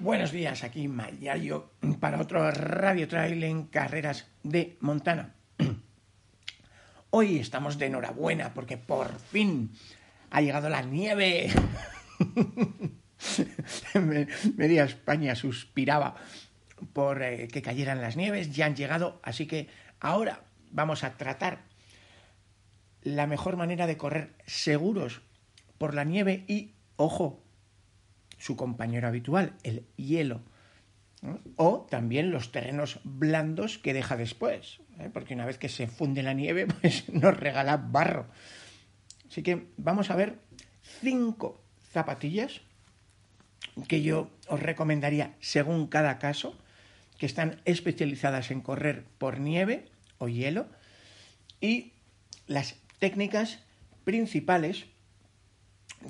Buenos días, aquí Mayayo para otro Radio Trail en carreras de Montana. Hoy estamos de enhorabuena porque por fin ha llegado la nieve. Media España suspiraba por eh, que cayeran las nieves, ya han llegado, así que ahora vamos a tratar la mejor manera de correr seguros por la nieve y, ojo, su compañero habitual, el hielo. O también los terrenos blandos que deja después, ¿eh? porque una vez que se funde la nieve, pues nos regala barro. Así que vamos a ver cinco zapatillas que yo os recomendaría según cada caso, que están especializadas en correr por nieve o hielo, y las técnicas principales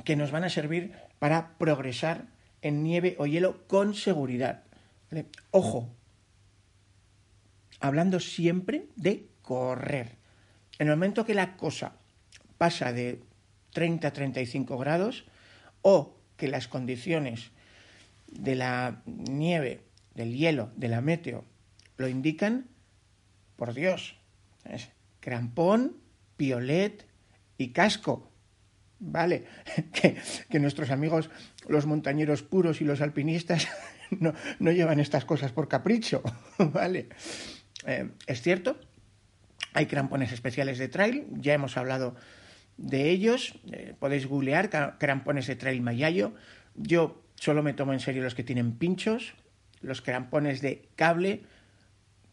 que nos van a servir para progresar en nieve o hielo con seguridad. Ojo, hablando siempre de correr. En el momento que la cosa pasa de 30 a 35 grados o que las condiciones de la nieve, del hielo, de la meteo lo indican, por Dios, es crampón, piolet y casco. ¿Vale? Que, nuestros amigos, los montañeros puros y los alpinistas, no, llevan estas cosas por capricho, ¿vale? Eh, es cierto, hay crampones especiales de trail, ya hemos hablado de ellos, eh, podéis googlear crampones de trail Mayayo, yo solo me tomo en serio los que tienen pinchos, los crampones de cable,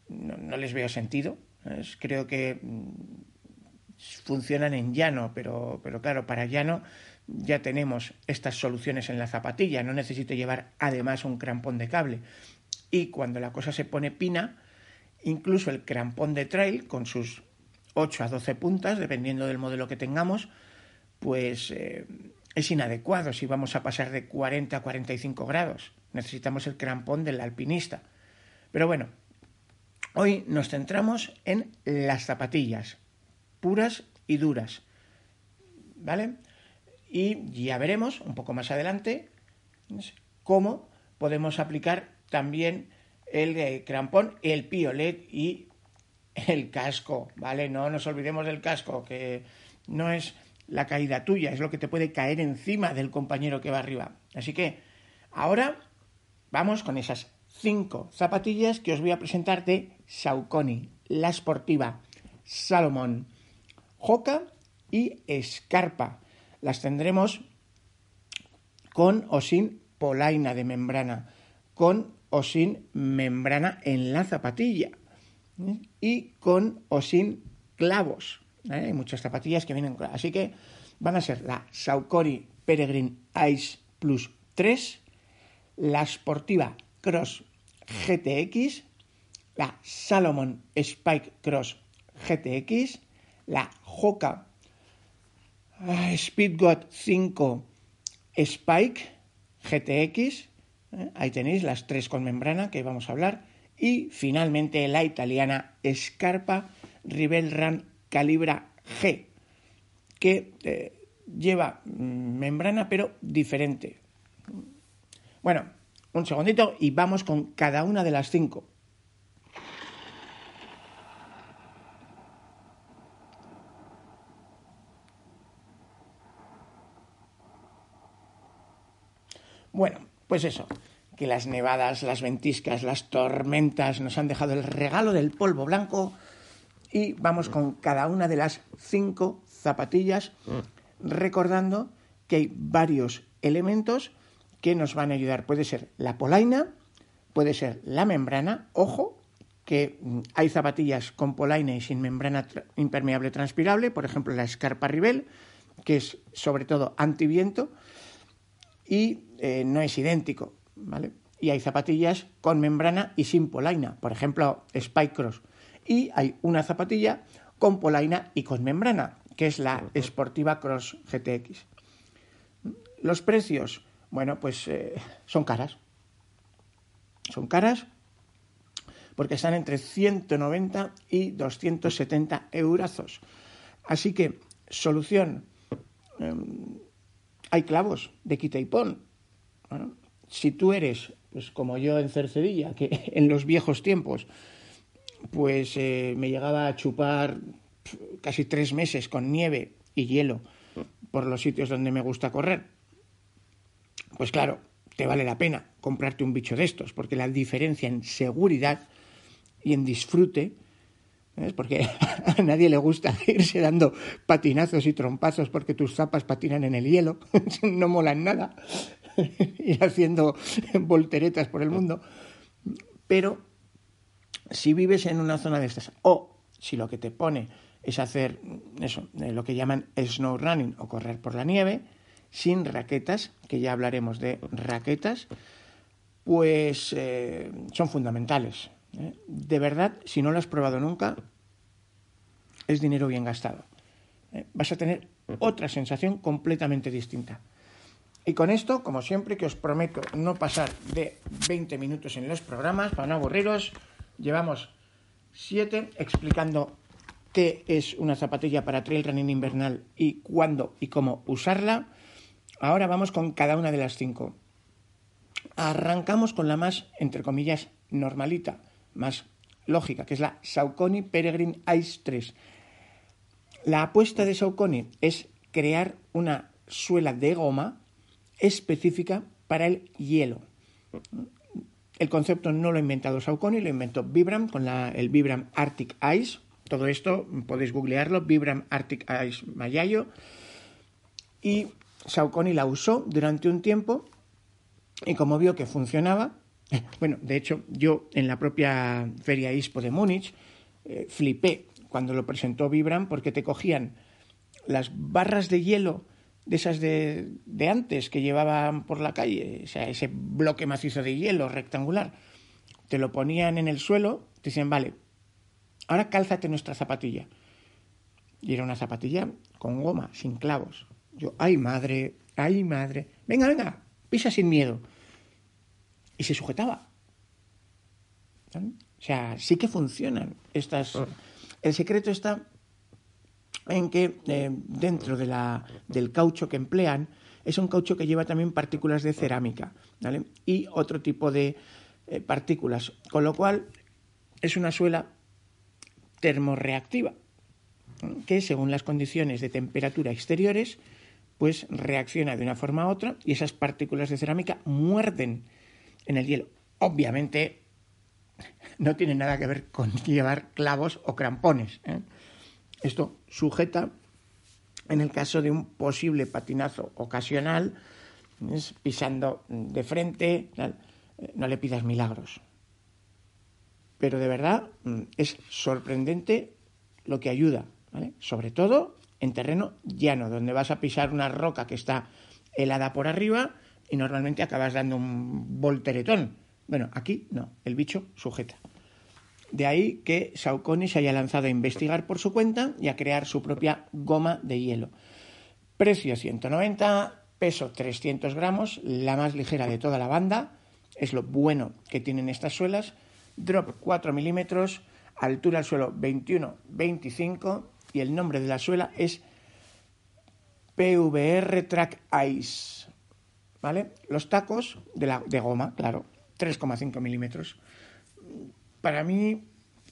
no, les veo sentido, creo que mm, funcionan en llano, pero, pero claro, para llano ya tenemos estas soluciones en la zapatilla, no necesito llevar además un crampón de cable. Y cuando la cosa se pone pina, incluso el crampón de trail con sus 8 a 12 puntas, dependiendo del modelo que tengamos, pues eh, es inadecuado si vamos a pasar de 40 a 45 grados. Necesitamos el crampón del alpinista. Pero bueno, hoy nos centramos en las zapatillas, puras y duras. ¿Vale? Y ya veremos un poco más adelante cómo podemos aplicar también el eh, crampón, el piolet y el casco, ¿vale? No nos olvidemos del casco, que no es la caída tuya, es lo que te puede caer encima del compañero que va arriba. Así que ahora vamos con esas cinco zapatillas que os voy a presentar de Saucony, la Sportiva, Salomón, Joca y Escarpa. Las tendremos con o sin polaina de membrana, con o sin membrana en la zapatilla ¿eh? y con o sin clavos. ¿eh? Hay muchas zapatillas que vienen con Así que van a ser la Saucony Peregrine Ice Plus 3, la Sportiva Cross GTX, la Salomon Spike Cross GTX, la Hoka Speedgoat 5 Spike GTX, ¿eh? ahí tenéis las tres con membrana que vamos a hablar, y finalmente la italiana Scarpa Rebel Run Calibra G, que eh, lleva mm, membrana pero diferente. Bueno, un segundito y vamos con cada una de las cinco. Bueno, pues eso, que las nevadas, las ventiscas, las tormentas nos han dejado el regalo del polvo blanco y vamos con cada una de las cinco zapatillas recordando que hay varios elementos que nos van a ayudar. Puede ser la polaina, puede ser la membrana, ojo, que mm, hay zapatillas con polaina y sin membrana impermeable transpirable, por ejemplo la Scarpa Rivel, que es sobre todo antiviento y eh, no es idéntico, ¿vale? Y hay zapatillas con membrana y sin polaina, por ejemplo Spike Cross. Y hay una zapatilla con polaina y con membrana, que es la Sportiva Cross GTX. Los precios, bueno, pues eh, son caras. Son caras porque están entre 190 y 270 eurazos. Así que, solución, em, hay clavos de quita y pon. si tú eres, pues como yo en Cercedilla, que en los viejos tiempos, pues eh, me llegaba a chupar casi tres meses con nieve y hielo por los sitios donde me gusta correr, pues claro, te vale la pena comprarte un bicho de estos, porque la diferencia en seguridad y en disfrute, porque a nadie le gusta irse dando patinazos y trompazos porque tus zapas patinan en el hielo, no molan nada, ir haciendo volteretas por el mundo, pero si vives en una zona de estas, o si lo que te pone es hacer eso, eh, lo que llaman snow running o correr por la nieve, sin raquetas, que ya hablaremos de raquetas, pues eh, son fundamentales. ¿Eh? De verdad, si no lo has probado nunca, es dinero bien gastado. Vas a tener otra sensación completamente distinta. Y con esto, como siempre, que os prometo no pasar de 20 minutos en los programas para no aburriros, llevamos 7 explicando qué es una zapatilla para trail running invernal y cuándo y cómo usarla. Ahora vamos con cada una de las cinco. Arrancamos con la más, entre comillas, normalita, más lógica, que es la Saucony Peregrine Ice 3. La apuesta de Saucony es crear una suela de goma específica para el hielo. El concepto no lo ha inventado Saucony, lo inventó Vibram con el Vibram Arctic Ice, todo esto podéis googlearlo, Vibram Arctic Ice Mayayo. Y Saucony la usó durante un tiempo y como vio que funcionaba, bueno, de hecho yo en la propia Feria ISPO de Múnich eh, flipé cuando lo presentó Vibram porque te cogían las barras de hielo de esas de, de, antes que llevaban por la calle, o sea, ese bloque macizo de hielo rectangular, te lo ponían en el suelo, te decían, vale, ahora cálzate nuestra zapatilla. Y era una zapatilla con goma, sin clavos. Yo, ay madre, ay madre, venga, venga, pisa sin miedo. Y se sujetaba. O sea, sí que funcionan estas. Ah. El secreto está en que eh, dentro de la, del caucho que emplean es un caucho que lleva también partículas de cerámica ¿vale? y otro tipo de eh, partículas, con lo cual es una suela termorreactiva, que según las condiciones de temperatura exteriores, pues reacciona de una forma u otra y esas partículas de cerámica muerden en el hielo. Obviamente no tiene nada que ver con llevar clavos o crampones. ¿eh? Esto sujeta en el caso de un posible patinazo ocasional, pisando de frente, no le pidas milagros pero de verdad mm, es sorprendente lo que ayuda. Sobre todo en terreno llano, donde vas a pisar una roca que está helada por arriba y normalmente acabas dando un volteretón. Bueno, aquí no, el bicho sujeta. De ahí que Saucony se haya lanzado a investigar por su cuenta y a crear su propia goma de hielo. Precio 190, peso 300 gramos, la más ligera de toda la banda. Es lo bueno que tienen estas suelas drop 4 milímetros, altura al suelo 21-25 y el nombre de la suela es PVR Track Ice. ¿Vale? Los tacos de, la, de goma, claro, 3,5 milímetros. Para mí,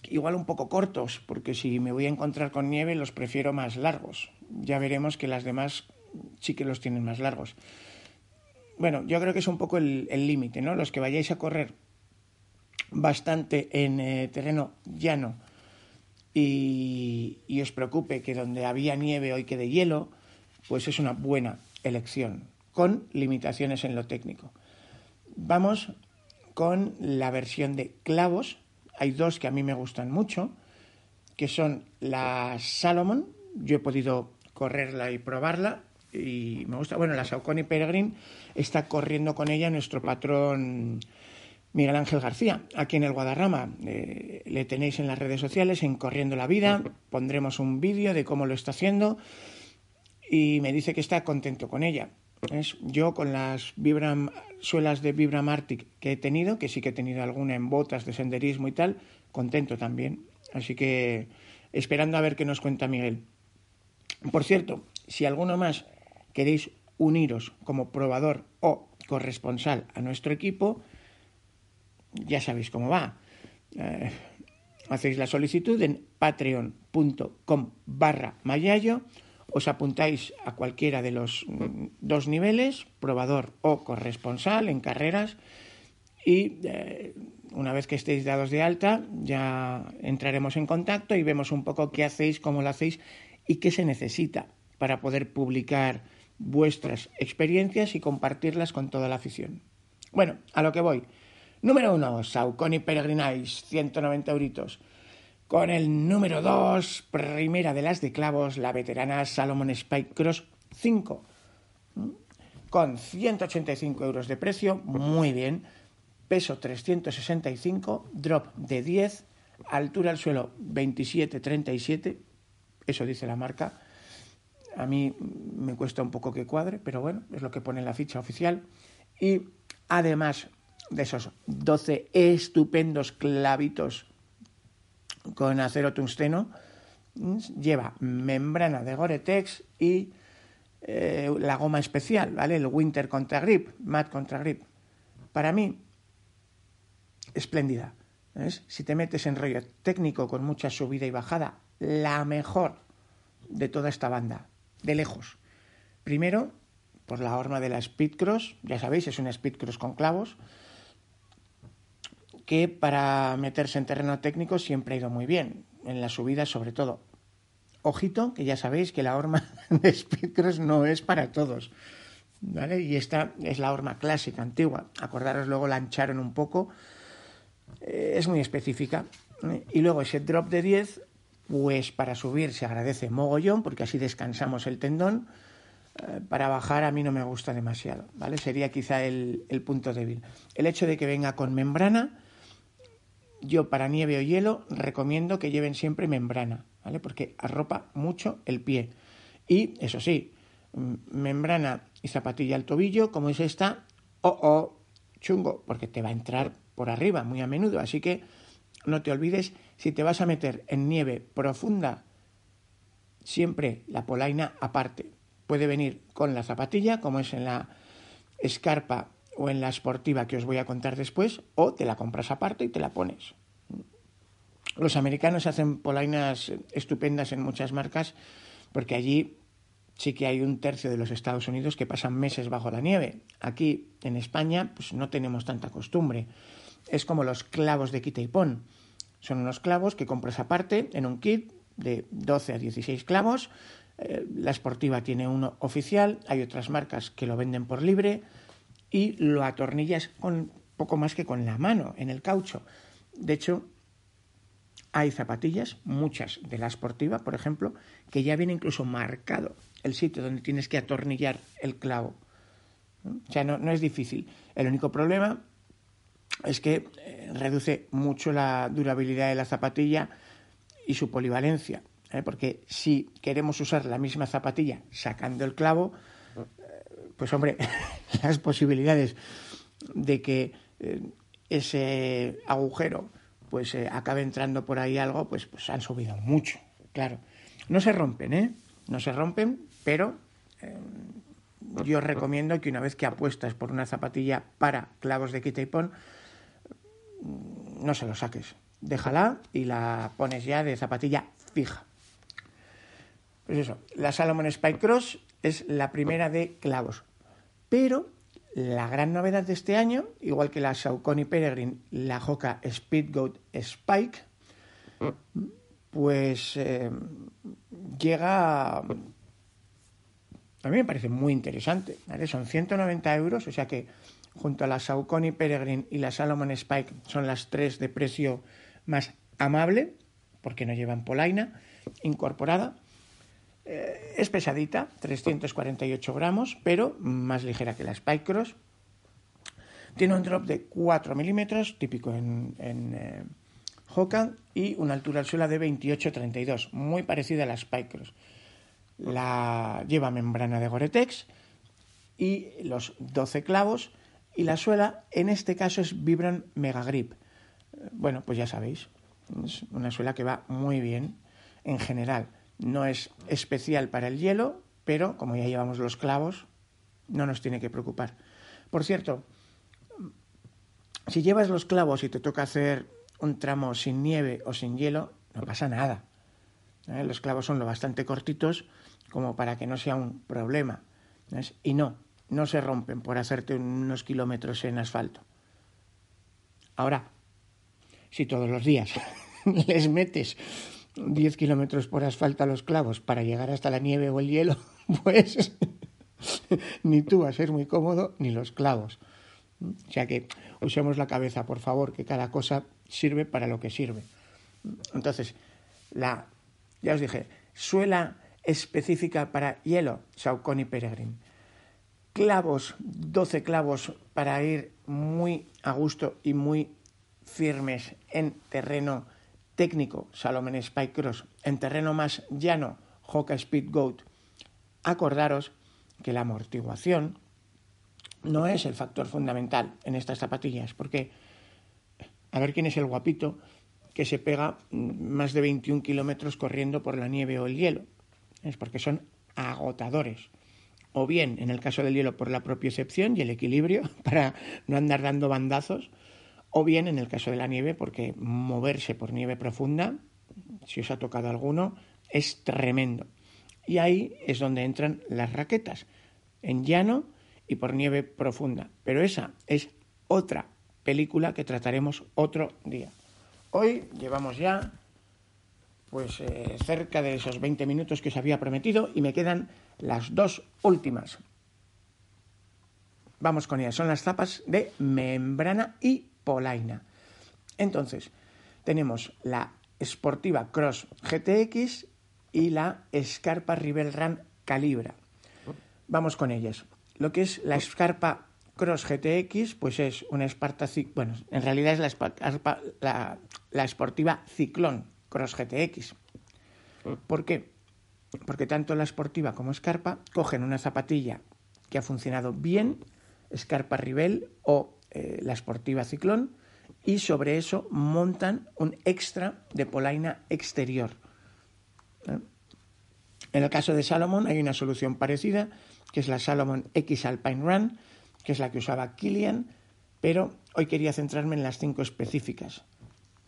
igual un poco cortos, porque si me voy a encontrar con nieve, los prefiero más largos. Ya veremos que las demás sí que los tienen más largos. Bueno, yo creo que es un poco el límite, ¿no? Los que vayáis a correr bastante en eh, terreno llano y, os preocupe que donde había nieve hoy quede hielo, pues es una buena elección, con limitaciones en lo técnico. Vamos con la versión de clavos, hay dos que a mí me gustan mucho, que son la Salomon. Yo he podido correrla y probarla y me gusta. Bueno, la Saucony Peregrine está corriendo con ella nuestro patrón Miguel Ángel García, aquí en el Guadarrama. Eh, le tenéis en las redes sociales, en Corriendo la Vida. Pondremos un vídeo de cómo lo está haciendo y me dice que está contento con ella. Yo con las Vibram, suelas de Vibram Arctic que he tenido, que sí que he tenido alguna en botas de senderismo y tal, contento también. Así que esperando a ver qué nos cuenta Miguel. Por cierto, si alguno más queréis uniros como probador o corresponsal a nuestro equipo, ya sabéis cómo va. Eh, hacéis la solicitud en patreon.com barra mayayo, os apuntáis a cualquiera de los mm, dos niveles, probador o corresponsal en carreras, y eh, una vez que estéis dados de alta ya entraremos en contacto y vemos un poco qué hacéis, cómo lo hacéis y qué se necesita para poder publicar vuestras experiencias y compartirlas con toda la afición. Bueno, a lo que voy. Número uno, Saucony Peregrinais, 190 euritos. Con el número dos, primera de las de clavos, la veterana Salomon Spike Cross 5. Con 185 euros de precio, muy bien. Peso 365, drop de 10, altura al suelo 27-37, eso dice la marca. A mí me cuesta un poco que cuadre, pero bueno, es lo que pone la ficha oficial. Y además de esos 12 estupendos clavitos con acero tungsteno, lleva membrana de Gore-Tex y eh, la goma especial, ¿vale? El Winter Contra Grip, Matte Contra Grip. Para mí, espléndida. Si te metes en rollo técnico con mucha subida y bajada, la mejor de toda esta banda, de lejos. Primero, por la horma de la Speedcross, ya sabéis, es una Speedcross con clavos, que para meterse en terreno técnico siempre ha ido muy bien, en la subida sobre todo. Ojito, que ya sabéis que la horma de Speedcross no es para todos. ¿Vale? Y esta es la horma clásica, antigua. Acordaros, luego la ancharon un poco. Eh, es muy específica. Y luego ese drop de 10 pues para subir se agradece mogollón, porque así descansamos el tendón. Eh, para bajar a mí no me gusta demasiado, ¿vale? Sería quizá el, el punto débil. El hecho de que venga con membrana, yo para nieve o hielo recomiendo que lleven siempre membrana, ¿vale? Porque arropa mucho el pie. Y eso sí, membrana y zapatilla al tobillo, como es esta, o oh, chungo, porque te va a entrar por arriba muy a menudo. Así que no te olvides, si te vas a meter en nieve profunda, siempre la polaina aparte. Puede venir con la zapatilla, como es en la escarpa o en la esportiva que os voy a contar después, o te la compras aparte y te la pones. Los americanos hacen polainas estupendas en muchas marcas porque allí sí que hay un tercio de los Estados Unidos que pasan meses bajo la nieve. Aquí en España pues no tenemos tanta costumbre. Es como los clavos de quita y pon. Son unos clavos que compras aparte en un kit de 12 a 16 clavos. Eh, la esportiva tiene uno oficial, hay otras marcas que lo venden por libre y lo atornillas con poco más que con la mano en el caucho. De hecho, hay zapatillas, muchas de la esportiva, por ejemplo, que ya viene incluso marcado el sitio donde tienes que atornillar el clavo. O sea, no, no es difícil. El único problema es que eh, reduce mucho la durabilidad de la zapatilla y su polivalencia. ¿eh? Porque si queremos usar la misma zapatilla sacando el clavo, pues hombre, las posibilidades de que ese agujero pues acabe entrando por ahí algo, pues, pues han subido mucho, claro. No se rompen, ¿eh? No se rompen, pero yo recomiendo que una vez que apuestas por una zapatilla para clavos de quita y pon, no se lo saques. Déjala y la pones ya de zapatilla fija. Pues eso, la Salomon Spike Cross es la primera de clavos. Pero la gran novedad de este año, igual que la Saucony Peregrine, la Hoka Speedgoat Spike, pues eh, llega... A mí me parece muy interesante. Son 190 euros, o sea que junto a la Saucony Peregrine y la Salomon Spike, son las tres de precio más amable, porque no llevan polaina incorporada. Eh, es pesadita, 348 gramos, pero más ligera que la Spike Cross. Tiene un drop de 4 milímetros, típico en, en eh, y una altura al suelo de 28-32, muy parecida a la Spike Cross. La lleva membrana de Gore-Tex y los 12 clavos y la suela en este caso es Vibram Mega Grip. Bueno, pues ya sabéis, es una suela que va muy bien en general. No es especial para el hielo, pero como ya llevamos los clavos, no nos tiene que preocupar. Por cierto, si llevas los clavos y te toca hacer un tramo sin nieve o sin hielo, no pasa nada. ¿Eh? Los clavos son lo bastante cortitos como para que no sea un problema. Y no, no se rompen por hacerte unos kilómetros en asfalto. Ahora, si todos los días les metes 10 kilómetros por asfalto a los clavos para llegar hasta la nieve o el hielo, pues ni tú vas a ser muy cómodo ni los clavos. O sea que usemos la cabeza, por favor, que cada cosa sirve para lo que sirve. Entonces, la, ya os dije, suela específica para hielo, Saucony Peregrine. Clavos, 12 clavos para ir muy a gusto y muy firmes en terreno técnico, Salomon Spike Cross, en terreno más llano, Hoka Speed Goat. Acordaros que la amortiguación no es el factor fundamental en estas zapatillas, porque a ver quién es el guapito que se pega más de 21 kilómetros corriendo por la nieve o el hielo. Es porque son agotadores. O bien, en el caso del hielo, por la propia excepción y el equilibrio, para no andar dando bandazos, o bien en el caso de la nieve, porque moverse por nieve profunda, si os ha tocado alguno, es tremendo. Y ahí es donde entran las raquetas, en llano y por nieve profunda. Pero esa es otra película que trataremos otro día. Hoy llevamos ya pues eh, cerca de esos 20 minutos que os había prometido y me quedan las dos últimas. Vamos con ellas, son las zapas de membrana y polaina. Entonces, tenemos la Sportiva Cross GTX y la Scarpa Rivel Run Calibra. Vamos con ellas. Lo que es la Scarpa Cross GTX, pues es una Sparta, bueno, en realidad es la, la, la Sportiva Ciclón Cross GTX. ¿Por qué? Porque tanto la Sportiva como Scarpa cogen una zapatilla que ha funcionado bien, Scarpa Rivel o eh, la Sportiva Ciclón y sobre eso montan un extra de polaina exterior. ¿Eh? En el caso de Salomon hay una solución parecida, que es la Salomon X Alpine Run, que es la que usaba Kilian, pero hoy quería centrarme en las cinco específicas.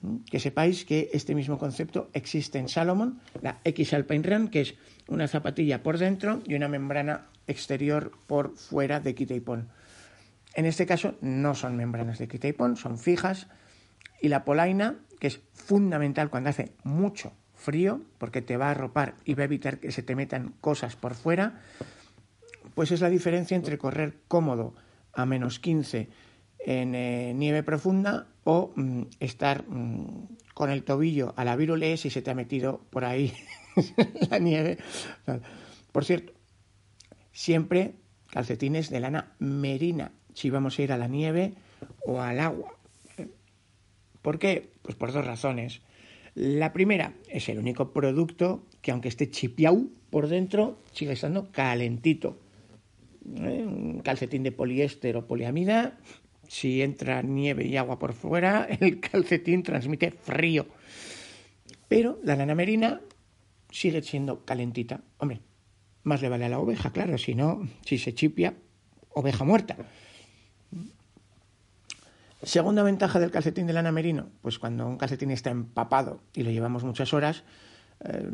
¿Mm? Que sepáis que este mismo concepto existe en Salomon, la X Alpine Run, que es una zapatilla por dentro y una membrana exterior por fuera de quita y pon. En este caso no son membranas de quita y pon, son fijas. Y la polaina, que es fundamental cuando hace mucho frío, porque te va a arropar y va a evitar que se te metan cosas por fuera, pues es la diferencia entre correr cómodo a menos 15 en eh, nieve profunda o mm, estar mm, con el tobillo a la virulé si se te ha metido por ahí la nieve. Por cierto, siempre calcetines de lana merina si vamos a ir a la nieve o al agua. ¿Por qué? Pues por dos razones. La primera es el único producto que aunque esté chipiau por dentro, sigue estando calentito. ¿Eh? Un calcetín de poliéster o poliamida, si entra nieve y agua por fuera, el calcetín transmite frío. Pero la lana merina sigue siendo calentita. Hombre, más le vale a la oveja, claro, si no, si se chipia, oveja muerta. Segunda ventaja del calcetín de lana merino, pues cuando un calcetín está empapado y lo llevamos muchas horas, eh,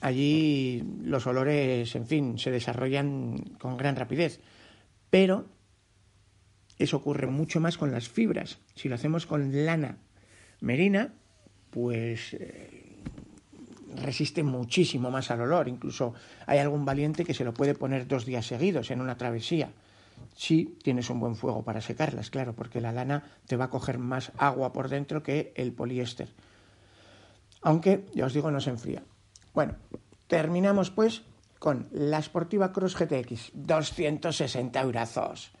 allí los olores, en fin, se desarrollan con gran rapidez. Pero eso ocurre mucho más con las fibras. Si lo hacemos con lana merina, pues eh, resiste muchísimo más al olor. Incluso hay algún valiente que se lo puede poner dos días seguidos en una travesía si tienes un buen fuego para secarlas, claro, porque la lana te va a coger más agua por dentro que el poliéster. Aunque, ya os digo, no se enfría. Bueno, terminamos pues con la Sportiva Cross GTX, 260 euros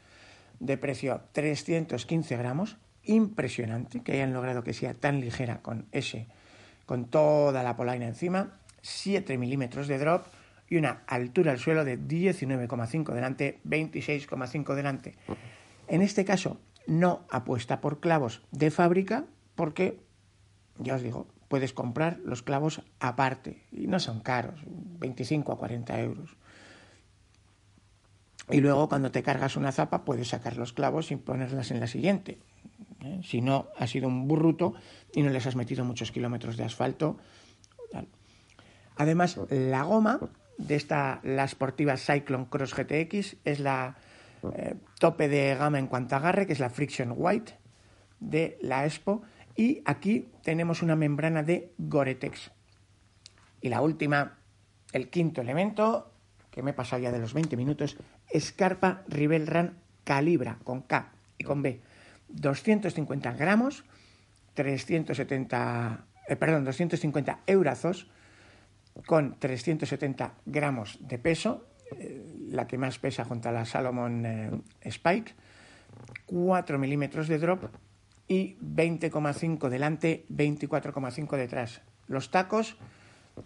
de precio 315 gramos. Impresionante que hayan logrado que sea tan ligera con ese, con toda la polaina encima. 7 milímetros de drop y una altura al suelo de 19,5 delante, 26,5 delante. En este caso, no apuesta por clavos de fábrica porque, ya os digo, puedes comprar los clavos aparte y no son caros, 25 a 40 euros. Y luego cuando te cargas una zapa puedes sacar los clavos y ponerlas en la siguiente. ¿eh? Si no, ha sido un burruto y no les has metido muchos kilómetros de asfalto. Además, la goma de esta, la Sportiva Cyclone Cross GTX, es la eh, tope de gama en cuanto a agarre, que es la Friction White de la Expo. Y aquí tenemos una membrana de Gore-Tex. Y la última, el quinto elemento, que me he pasado ya de los 20 minutos, Scarpa Rivel Run Calibra, con K y con B. 250 gramos, 370, eh, perdón, 250 eurazos, con 370 gramos de peso, eh, la que más pesa junto a la Salomon eh, Spike, 4 milímetros de drop y 20,5 delante, 24,5 detrás. Los tacos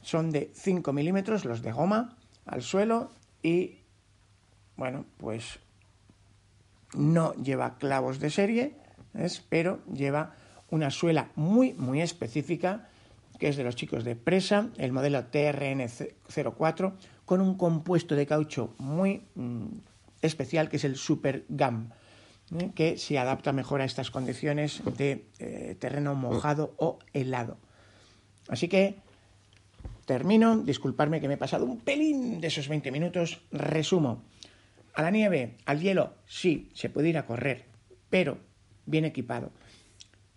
son de 5 milímetros, los de goma, al suelo y, bueno, pues no lleva clavos de serie, pero lleva una suela muy, muy específica que es de los chicos de Presa, el modelo TRN04, con un compuesto de caucho muy mm, especial que es el Super Gum, ¿eh? que se adapta mejor a estas condiciones de eh, terreno mojado o helado. Así que termino, disculparme que me he pasado un pelín de esos 20 minutos, resumo. A la nieve, al hielo, sí, se puede ir a correr, pero bien equipado.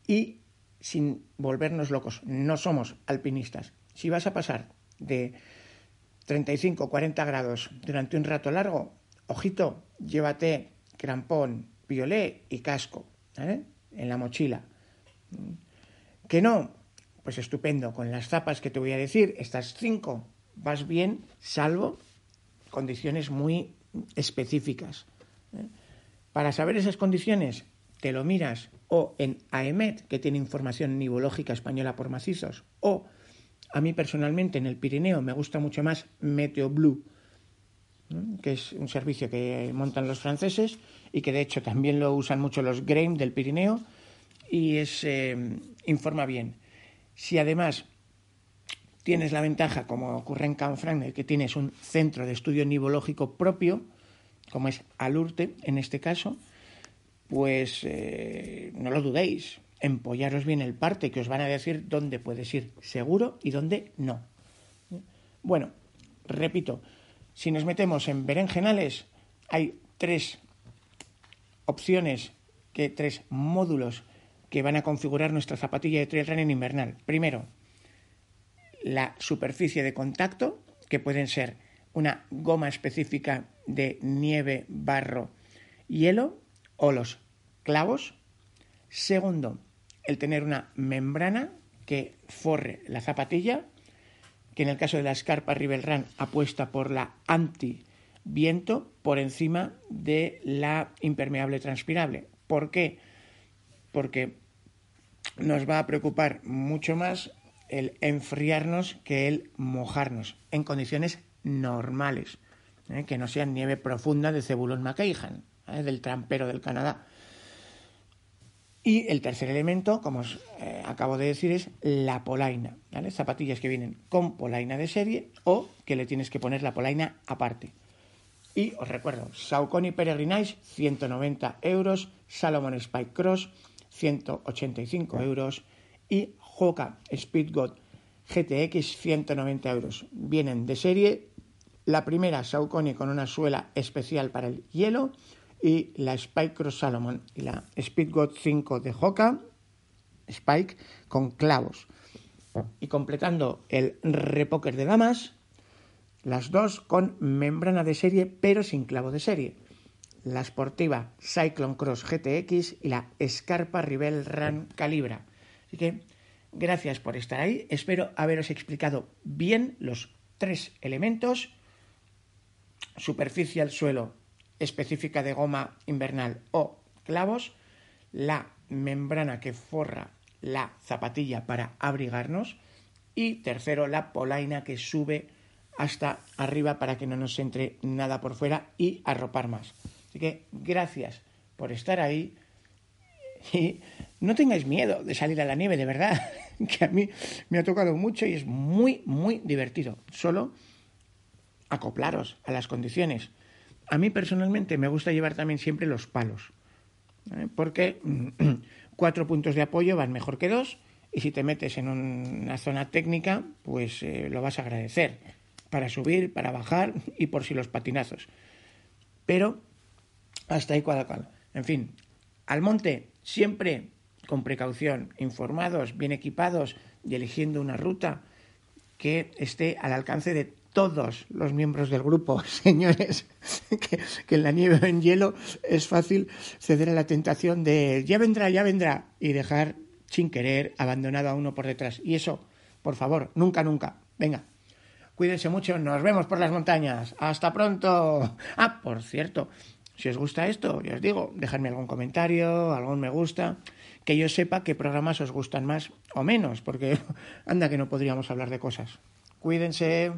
Y sin volvernos locos. No somos alpinistas. Si vas a pasar de 35 o 40 grados durante un rato largo, ojito, llévate crampón, piolet y casco en la mochila. Que no, pues estupendo, con las zapas que te voy a decir, estas cinco, vas bien, salvo condiciones muy específicas. ¿eh? Para saber esas condiciones, te lo miras o en AEMET, que tiene información nivológica española por macizos, o a mí personalmente en el Pirineo me gusta mucho más Meteo Blue, que es un servicio que montan los franceses y que de hecho también lo usan mucho los Grain del Pirineo y es, eh, informa bien. Si además tienes la ventaja, como ocurre en Canfranc, que tienes un centro de estudio nivológico propio, como es Alurte en este caso, pues eh, no lo dudéis, empollaros bien el parte, que os van a decir dónde puedes ir seguro y dónde no. Bueno, repito, si nos metemos en berenjenales, hay tres opciones, que, tres módulos que van a configurar nuestra zapatilla de trail running invernal. Primero, la superficie de contacto, que pueden ser una goma específica de nieve, barro, hielo, o los clavos. Segundo, el tener una membrana que forre la zapatilla, que en el caso de la escarpa Rivel Run apuesta por la anti-viento por encima de la impermeable transpirable. ¿Por qué? Porque nos va a preocupar mucho más el enfriarnos que el mojarnos en condiciones normales, ¿eh? que no sean nieve profunda de Cebulón McKagan. ¿Eh? del trampero del Canadá. Y el tercer elemento, como os eh, acabo de decir, es la polaina. Zapatillas que vienen con polaina de serie o que le tienes que poner la polaina aparte. Y os recuerdo, Saucony Peregrinage, 190 euros, Salomon Spike Cross, 185 euros y Hoka Speedgoat GTX, 190 euros. Vienen de serie. La primera Saucony con una suela especial para el hielo y la Spike Cross Salomon y la Speedgoat 5 de Hoka Spike con clavos. Y completando el repoker de damas, las dos con membrana de serie pero sin clavo de serie. la Sportiva Cyclone Cross GTX y la Scarpa Rivel Run Calibra. Así que gracias por estar ahí. Espero haberos explicado bien los tres elementos. Superficie al suelo específica de goma invernal o clavos. La membrana que forra la zapatilla para abrigarnos. Y tercero, la polaina que sube hasta arriba para que no nos entre nada por fuera y arropar más. Así que gracias por estar ahí y no tengáis miedo de salir a la nieve, de verdad, que a mí me ha tocado mucho y es muy, muy divertido. Solo acoplaros a las condiciones. A mí personalmente me gusta llevar también siempre los palos, ¿eh? porque cuatro puntos de apoyo van mejor que dos y si te metes en una zona técnica, pues eh, lo vas a agradecer para subir, para bajar y por si los patinazos. Pero hasta ahí cual. En fin, al monte siempre con precaución, informados, bien equipados y eligiendo una ruta que esté al alcance de todos los miembros del grupo, señores, que, en la nieve o en hielo es fácil ceder a la tentación de ya vendrá, ya vendrá y dejar sin querer abandonado a uno por detrás. Y eso, por favor, nunca, nunca. Venga, cuídense mucho, nos vemos por las montañas. Hasta pronto. Ah, por cierto, si os gusta esto, ya os digo, dejadme algún comentario, algún me gusta, que yo sepa qué programas os gustan más o menos, porque anda que no podríamos hablar de cosas. Cuídense.